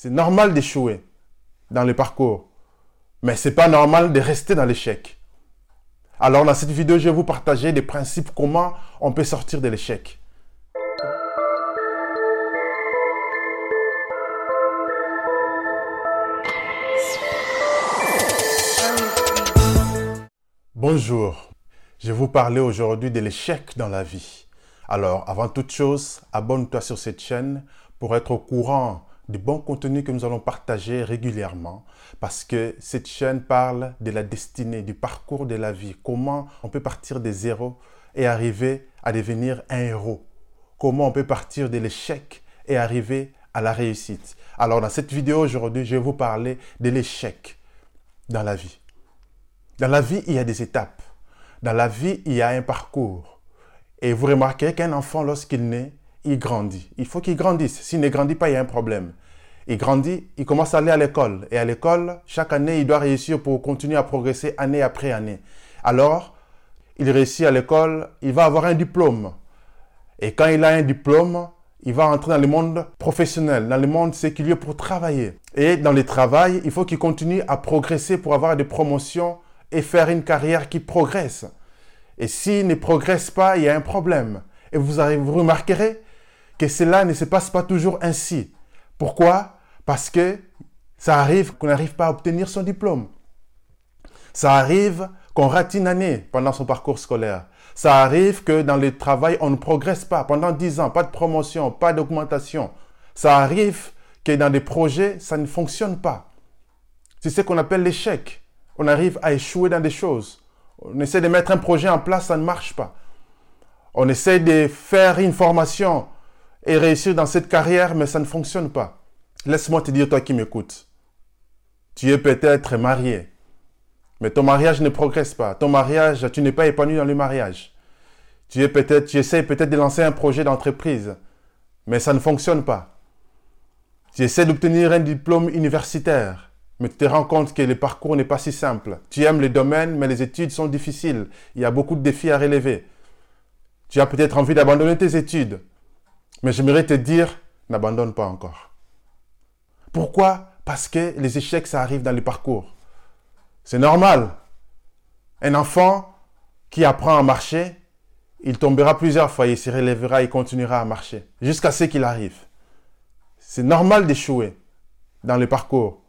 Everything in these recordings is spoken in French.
C'est normal d'échouer dans le parcours, mais c'est pas normal de rester dans l'échec. Alors dans cette vidéo, je vais vous partager des principes comment on peut sortir de l'échec. Bonjour, je vais vous parler aujourd'hui de l'échec dans la vie. Alors, avant toute chose, abonne-toi sur cette chaîne pour être au courant du bons contenus que nous allons partager régulièrement parce que cette chaîne parle de la destinée, du parcours de la vie, comment on peut partir des zéros et arriver à devenir un héros, comment on peut partir de l'échec et arriver à la réussite? Alors dans cette vidéo aujourd'hui, je vais vous parler de l'échec dans la vie. Dans la vie, il y a des étapes. Dans la vie, il y a un parcours. Et vous remarquez qu'un enfant, lorsqu'il naît, il grandit. Il faut qu'il grandisse. S'il ne grandit pas, il y a un problème. Il grandit, il commence à aller à l'école. Et à l'école, chaque année, il doit réussir pour continuer à progresser année après année. Alors, il réussit à l'école, il va avoir un diplôme. Et quand il a un diplôme, il va entrer dans le monde professionnel, dans le monde séculier pour travailler. Et dans le travail, il faut qu'il continue à progresser pour avoir des promotions et faire une carrière qui progresse. Et s'il ne progresse pas, il y a un problème. Et vous, vous remarquerez que cela ne se passe pas toujours ainsi. Pourquoi? Parce que ça arrive qu'on n'arrive pas à obtenir son diplôme. Ça arrive qu'on rate une année pendant son parcours scolaire. Ça arrive que dans le travail, on ne progresse pas pendant 10 ans, pas de promotion, pas d'augmentation. Ça arrive que dans des projets, ça ne fonctionne pas. C'est ce qu'on appelle l'échec. On arrive à échouer dans des choses. On essaie de mettre un projet en place, ça ne marche pas. On essaie de faire une formation et réussir dans cette carrière, mais ça ne fonctionne pas. Laisse-moi te dire, toi qui m'écoutes, tu es peut-être marié, mais ton mariage ne progresse pas. Ton mariage, tu n'es pas épanoui dans le mariage. Tu es peut-être, tu essaies peut-être de lancer un projet d'entreprise, mais ça ne fonctionne pas. Tu essaies d'obtenir un diplôme universitaire, mais tu te rends compte que le parcours n'est pas si simple. Tu aimes les domaines, mais les études sont difficiles. Il y a beaucoup de défis à relever. Tu as peut-être envie d'abandonner tes études, mais j'aimerais te dire, n'abandonne pas encore. Pourquoi? Parce que les échecs, ça arrive dans le parcours. C'est normal. Un enfant qui apprend à marcher, il tombera plusieurs fois, il se relèvera, il continuera à marcher, jusqu'à ce qu'il arrive. C'est normal d'échouer dans le parcours.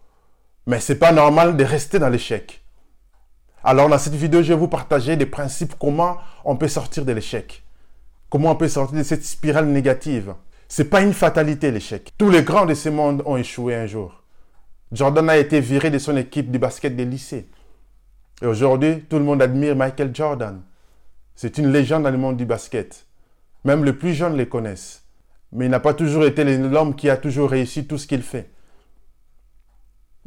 Mais ce n'est pas normal de rester dans l'échec. Alors dans cette vidéo, je vais vous partager des principes comment on peut sortir de l'échec. Comment on peut sortir de cette spirale négative? Ce n'est pas une fatalité l'échec. Tous les grands de ce monde ont échoué un jour. Jordan a été viré de son équipe de basket des lycées. Et aujourd'hui, tout le monde admire Michael Jordan. C'est une légende dans le monde du basket. Même les plus jeunes les connaissent. Mais il n'a pas toujours été l'homme qui a toujours réussi tout ce qu'il fait.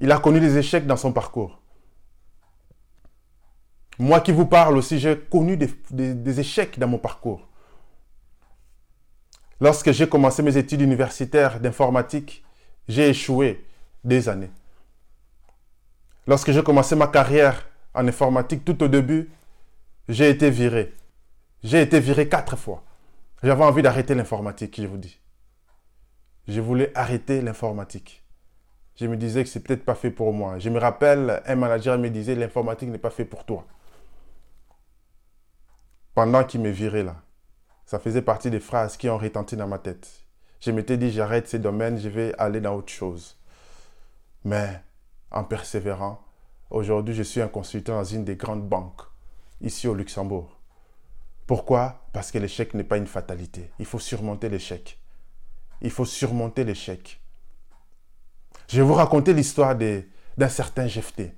Il a connu des échecs dans son parcours. Moi qui vous parle aussi, j'ai connu des, échecs dans mon parcours. Lorsque j'ai commencé mes études universitaires d'informatique, j'ai échoué des années. Lorsque j'ai commencé ma carrière en informatique tout au début, j'ai été viré. J'ai été viré quatre fois. J'avais envie d'arrêter l'informatique, je vous dis. Je voulais arrêter l'informatique je me disais que c'est peut-être pas fait pour moi. Je me rappelle, un manager me disait l'informatique n'est pas fait pour toi. Pendant qu'il me virait là, ça faisait partie des phrases qui ont retenti dans ma tête. Je m'étais dit j'arrête ces domaines, je vais aller dans autre chose. Mais en persévérant, aujourd'hui je suis un consultant dans une des grandes banques ici au Luxembourg. Pourquoi? Parce que l'échec n'est pas une fatalité. Il faut surmonter l'échec. Il faut surmonter l'échec. Je vais vous raconter l'histoire d'un certain Jephthé.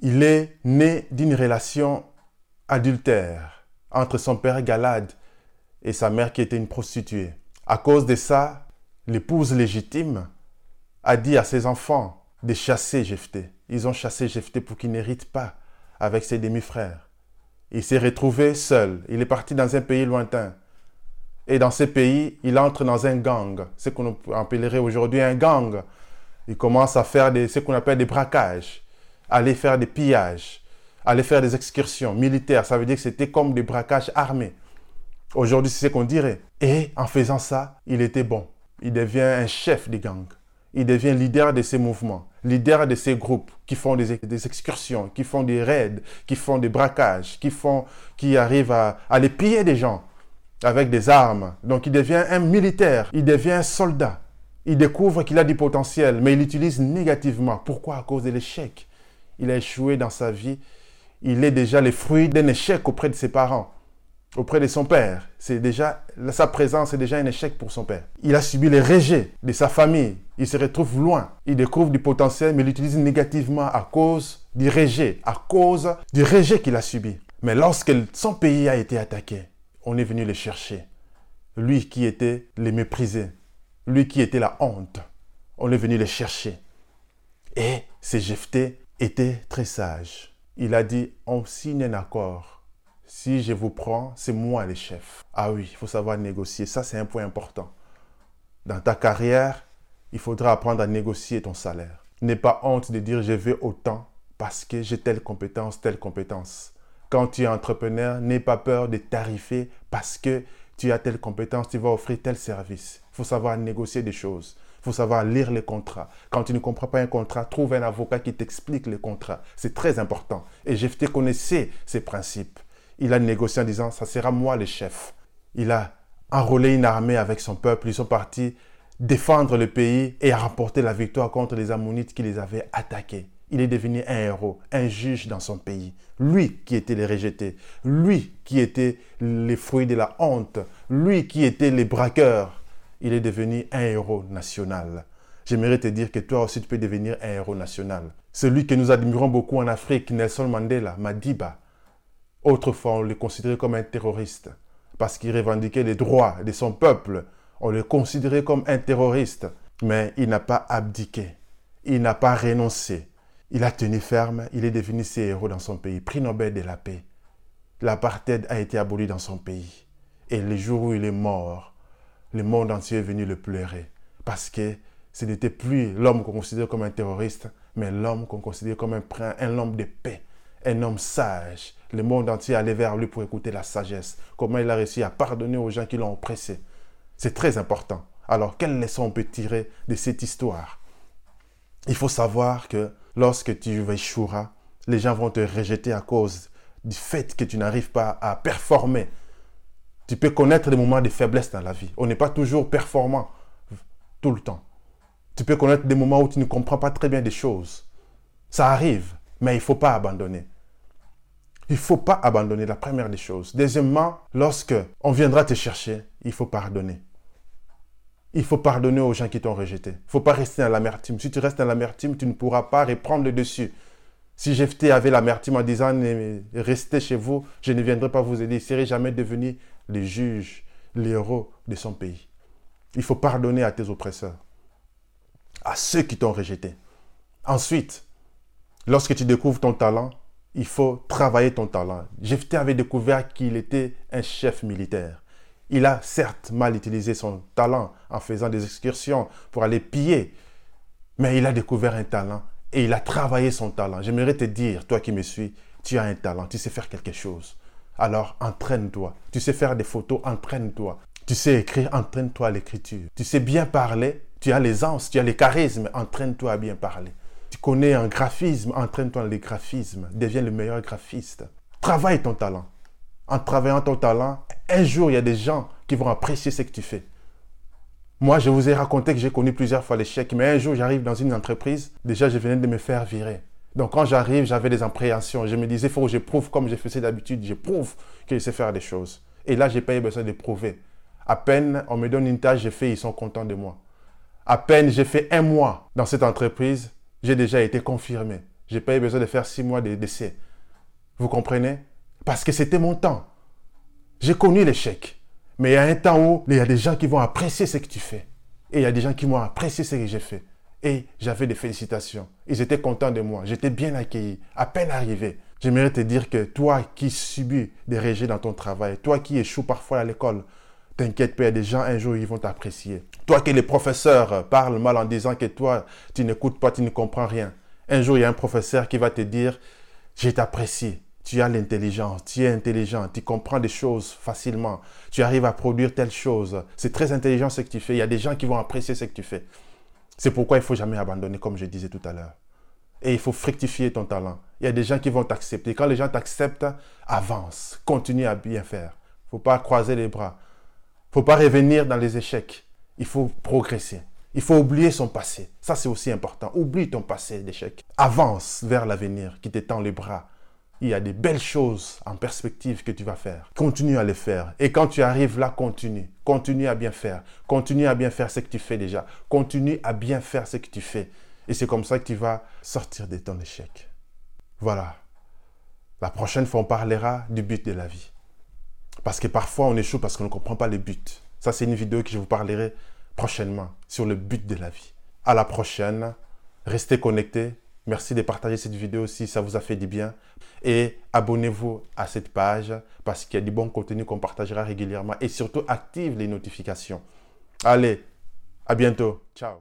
Il est né d'une relation adultère entre son père Galad et sa mère qui était une prostituée. À cause de ça, l'épouse légitime a dit à ses enfants de chasser Jephthé. Ils ont chassé Jephthé pour qu'il n'hérite pas avec ses demi-frères. Il s'est retrouvé seul. Il est parti dans un pays lointain. Et dans ce pays, il entre dans un gang, ce qu'on appellerait aujourd'hui un gang il commence à faire ce qu'on appelle des braquages, aller faire des pillages, aller faire des excursions militaires. Ça veut dire que c'était comme des braquages armés. Aujourd'hui, c'est ce qu'on dirait. Et en faisant ça, il était bon. Il devient un chef des gangs. il devient leader de ces mouvements, leader de ces groupes qui font des, excursions, qui font des raids, qui font des braquages, qui, font, qui arrivent à, à les piller des gens avec des armes. Donc il devient un militaire, il devient un soldat. Il découvre qu'il a du potentiel, mais il l'utilise négativement. Pourquoi? À cause de l'échec. Il a échoué dans sa vie. Il est déjà le fruit d'un échec auprès de ses parents auprès de son père. C'est déjà, sa présence est déjà un échec pour son père. Il a subi les rejets de sa famille. Il se retrouve loin. Il découvre du potentiel, mais il l'utilise négativement à cause du rejet, à cause du rejet qu'il a subi. Mais lorsque son pays a été attaqué, on est venu le chercher. Lui qui était le méprisé, lui qui était la honte, on est venu le chercher. Et ce était très sage. Il a dit, on signe un accord si je vous prends, c'est moi le chef. Ah oui, il faut savoir négocier. Ça, c'est un point important. Dans ta carrière, il faudra apprendre à négocier ton salaire. N'aie pas honte de dire je veux autant parce que j'ai telle compétence, telle compétence. Quand tu es entrepreneur, n'aie pas peur de tarifer parce que tu as telle compétence, tu vas offrir tel service. Il faut savoir négocier des choses. Il faut savoir lire les contrats. Quand tu ne comprends pas un contrat, trouve un avocat qui t'explique les contrats. C'est très important. Et je te connaissais ces principes il a négocié en disant, ça sera moi le chef. Il a enrôlé une armée avec son peuple. Ils sont partis défendre le pays et remporter la victoire contre les Ammonites qui les avaient attaqués. Il est devenu un héros, un juge dans son pays. Lui qui était les rejetés, lui qui était les fruits de la honte, lui qui était les braqueurs. Il est devenu un héros national. J'aimerais te dire que toi aussi tu peux devenir un héros national. Celui que nous admirons beaucoup en Afrique, Nelson Mandela, Madiba, Autrefois, on le considérait comme un terroriste parce qu'il revendiquait les droits de son peuple. On le considérait comme un terroriste. Mais il n'a pas abdiqué. Il n'a pas renoncé. Il a tenu ferme. Il est devenu ses héros dans son pays. Prix Nobel de la paix. L'apartheid a été aboli dans son pays. Et le jour où il est mort, le monde entier est venu le pleurer. Parce que ce n'était plus l'homme qu'on considérait comme un terroriste, mais l'homme qu'on considérait comme un, un homme de paix un homme sage. Le monde entier allait vers lui pour écouter la sagesse. Comment il a réussi à pardonner aux gens qui l'ont oppressé. C'est très important. Alors, quelle leçon on peut tirer de cette histoire? Il faut savoir que lorsque tu échoueras, les gens vont te rejeter à cause du fait que tu n'arrives pas à performer. Tu peux connaître des moments de faiblesse dans la vie. On n'est pas toujours performant tout le temps. Tu peux connaître des moments où tu ne comprends pas très bien des choses. Ça arrive, mais il ne faut pas abandonner. Il ne faut pas abandonner la première des choses. Deuxièmement, lorsque on viendra te chercher, il faut pardonner. Il faut pardonner aux gens qui t'ont rejeté. Il ne faut pas rester dans l'amertume. Si tu restes dans l'amertume, tu ne pourras pas reprendre le dessus. Si Jephthé avait l'amertume en disant restez chez vous, je ne viendrai pas vous aider, il ne serait jamais devenu le juge, l'héros de son pays. Il faut pardonner à tes oppresseurs, à ceux qui t'ont rejeté. Ensuite, lorsque tu découvres ton talent, il faut travailler ton talent. Jephthé avait découvert qu'il était un chef militaire. Il a certes mal utilisé son talent en faisant des excursions pour aller piller, mais il a découvert un talent et il a travaillé son talent. J'aimerais te dire, toi qui me suis, tu as un talent, tu sais faire quelque chose. Alors entraîne-toi. Tu sais faire des photos, entraîne-toi. Tu sais écrire, entraîne-toi à l'écriture. Tu sais bien parler, tu as l'aisance, tu as les charismes, entraîne-toi à bien parler. Connais un graphisme, entraîne-toi dans les graphismes, deviens le meilleur graphiste. Travaille ton talent. En travaillant ton talent, un jour, il y a des gens qui vont apprécier ce que tu fais. Moi, je vous ai raconté que j'ai connu plusieurs fois l'échec, mais un jour, j'arrive dans une entreprise, déjà, je venais de me faire virer. Donc, quand j'arrive, j'avais des appréhensions. Je me disais, il faut que je prouve comme je faisais d'habitude, je prouve que je sais faire des choses. Et là, j'ai pas eu besoin de prouver. À peine on me donne une tâche, j'ai fait, ils sont contents de moi. À peine j'ai fait un mois dans cette entreprise, j'ai déjà été confirmé. Je n'ai pas eu besoin de faire six mois de décès. Vous comprenez? Parce que c'était mon temps. J'ai connu l'échec. Mais il y a un temps où il y a des gens qui vont apprécier ce que tu fais. Et il y a des gens qui vont apprécier ce que j'ai fait. Et j'avais des félicitations. Ils étaient contents de moi. J'étais bien accueilli. À peine arrivé. J'aimerais te dire que toi qui subis des rejets dans ton travail, toi qui échoues parfois à l'école, T'inquiète il y a des gens, un jour, ils vont t'apprécier. Toi que les professeurs parlent mal en disant que toi, tu n'écoutes pas, tu ne comprends rien. Un jour, il y a un professeur qui va te dire, je t'apprécie. Tu as l'intelligence, tu es intelligent, tu comprends des choses facilement, tu arrives à produire telle chose. C'est très intelligent ce que tu fais. Il y a des gens qui vont apprécier ce que tu fais. C'est pourquoi il faut jamais abandonner, comme je disais tout à l'heure. Et il faut fructifier ton talent. Il y a des gens qui vont t'accepter. Quand les gens t'acceptent, avance, continue à bien faire. Faut pas croiser les bras. Faut pas revenir dans les échecs. Il faut progresser. Il faut oublier son passé. Ça, c'est aussi important. Oublie ton passé d'échec. Avance vers l'avenir qui t'étend les bras. Il y a des belles choses en perspective que tu vas faire. Continue à les faire. Et quand tu arrives là, continue. Continue à bien faire. Continue à bien faire ce que tu fais déjà. Continue à bien faire ce que tu fais. Et c'est comme ça que tu vas sortir de ton échec. Voilà. La prochaine fois, on parlera du but de la vie. Parce que parfois, on échoue parce qu'on ne comprend pas le but. Ça, c'est une vidéo que je vous parlerai prochainement sur le but de la vie. À la prochaine. Restez connectés. Merci de partager cette vidéo si ça vous a fait du bien. Et abonnez-vous à cette page parce qu'il y a du bon contenu qu'on partagera régulièrement. Et surtout, active les notifications. Allez, à bientôt. Ciao.